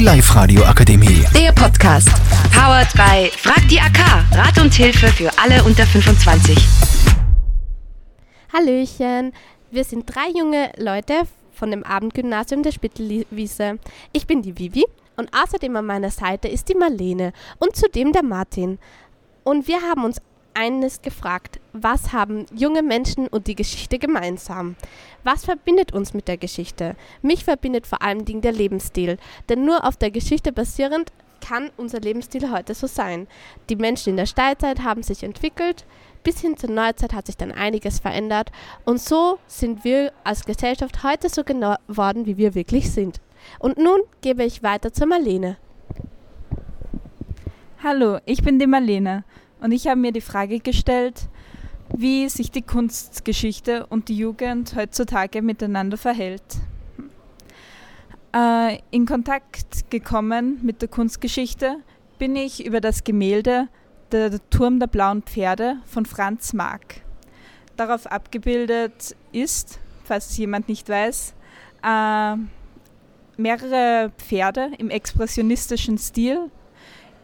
Die Live-Radio Akademie. Der Podcast. Powered by Frag die AK. Rat und Hilfe für alle unter 25. Hallöchen. Wir sind drei junge Leute von dem Abendgymnasium der Spittelwiese. Ich bin die Vivi und außerdem an meiner Seite ist die Marlene und zudem der Martin. Und wir haben uns eines gefragt, was haben junge Menschen und die Geschichte gemeinsam? Was verbindet uns mit der Geschichte? Mich verbindet vor allem der Lebensstil, denn nur auf der Geschichte basierend kann unser Lebensstil heute so sein. Die Menschen in der Steinzeit haben sich entwickelt, bis hin zur Neuzeit hat sich dann einiges verändert und so sind wir als Gesellschaft heute so geworden, wie wir wirklich sind. Und nun gebe ich weiter zur Marlene. Hallo, ich bin die Marlene und ich habe mir die Frage gestellt, wie sich die Kunstgeschichte und die Jugend heutzutage miteinander verhält. Äh, in Kontakt gekommen mit der Kunstgeschichte bin ich über das Gemälde Der Turm der blauen Pferde von Franz Marc. Darauf abgebildet ist, falls jemand nicht weiß, äh, mehrere Pferde im expressionistischen Stil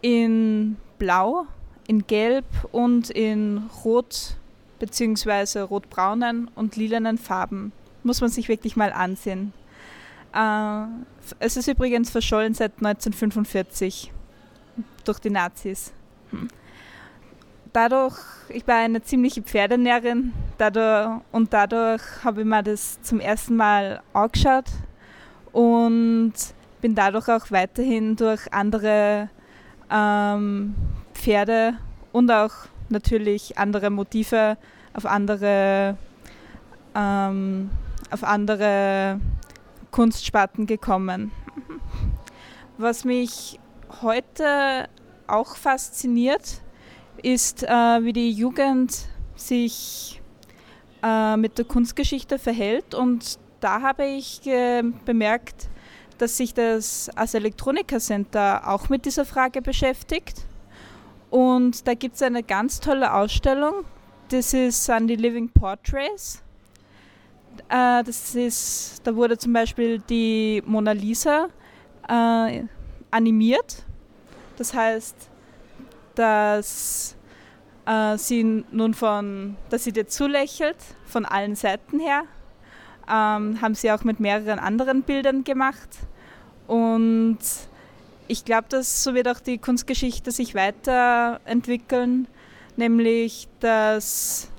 in Blau, in Gelb und in Rot bzw. rotbraunen und lilanen Farben. Muss man sich wirklich mal ansehen. Äh, es ist übrigens verschollen seit 1945 durch die Nazis. Hm. Dadurch, ich war eine ziemliche Pferdenärin dadurch, und dadurch habe ich mir das zum ersten Mal angeschaut und bin dadurch auch weiterhin durch andere ähm, Pferde und auch natürlich andere Motive auf andere, ähm, auf andere Kunstsparten gekommen. Was mich heute auch fasziniert, ist, äh, wie die Jugend sich äh, mit der Kunstgeschichte verhält. Und da habe ich äh, bemerkt, dass sich das als Elektroniker Center auch mit dieser Frage beschäftigt. Und da gibt es eine ganz tolle Ausstellung. Das ist sind die Living Portraits. Äh, das ist, da wurde zum Beispiel die Mona Lisa äh, animiert. Das heißt, dass äh, sie nun von, dass sie dir zulächelt, von allen Seiten her. Ähm, haben sie auch mit mehreren anderen Bildern gemacht. Und ich glaube, dass so wird auch die Kunstgeschichte sich weiterentwickeln, nämlich dass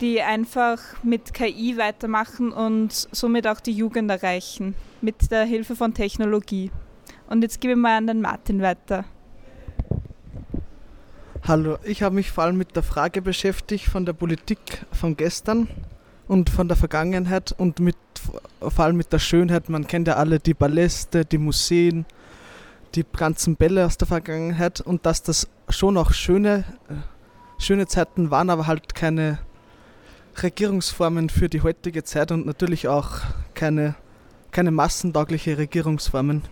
die einfach mit KI weitermachen und somit auch die Jugend erreichen, mit der Hilfe von Technologie. Und jetzt gebe ich mal an den Martin weiter. Hallo, ich habe mich vor allem mit der Frage beschäftigt von der Politik von gestern und von der Vergangenheit und mit, vor allem mit der Schönheit. Man kennt ja alle die Paläste, die Museen, die ganzen Bälle aus der Vergangenheit und dass das schon auch schöne, äh, schöne Zeiten waren, aber halt keine Regierungsformen für die heutige Zeit und natürlich auch keine, keine massentaugliche Regierungsformen.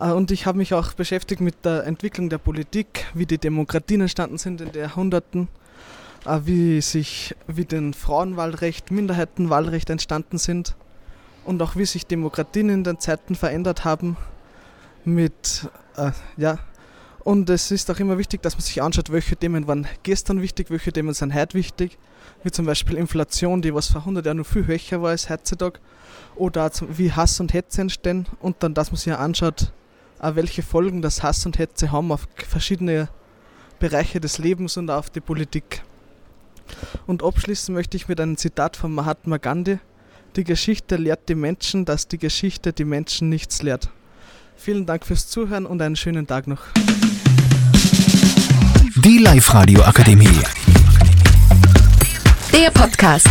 Äh, und ich habe mich auch beschäftigt mit der Entwicklung der Politik, wie die Demokratien entstanden sind in den Jahrhunderten, äh, wie sich, wie den Frauenwahlrecht, Minderheitenwahlrecht entstanden sind und auch wie sich Demokratien in den Zeiten verändert haben mit, äh, ja, und es ist auch immer wichtig, dass man sich anschaut, welche Themen waren gestern wichtig, welche Themen sind heute wichtig, wie zum Beispiel Inflation, die was vor 100 Jahren noch viel höher war als heutzutage, oder wie Hass und Hetze entstehen und dann, dass man sich anschaut, welche Folgen das Hass und Hetze haben auf verschiedene Bereiche des Lebens und auf die Politik. Und abschließen möchte ich mit einem Zitat von Mahatma Gandhi. Die Geschichte lehrt die Menschen, dass die Geschichte die Menschen nichts lehrt. Vielen Dank fürs Zuhören und einen schönen Tag noch. Die Live-Radio Akademie. Der Podcast.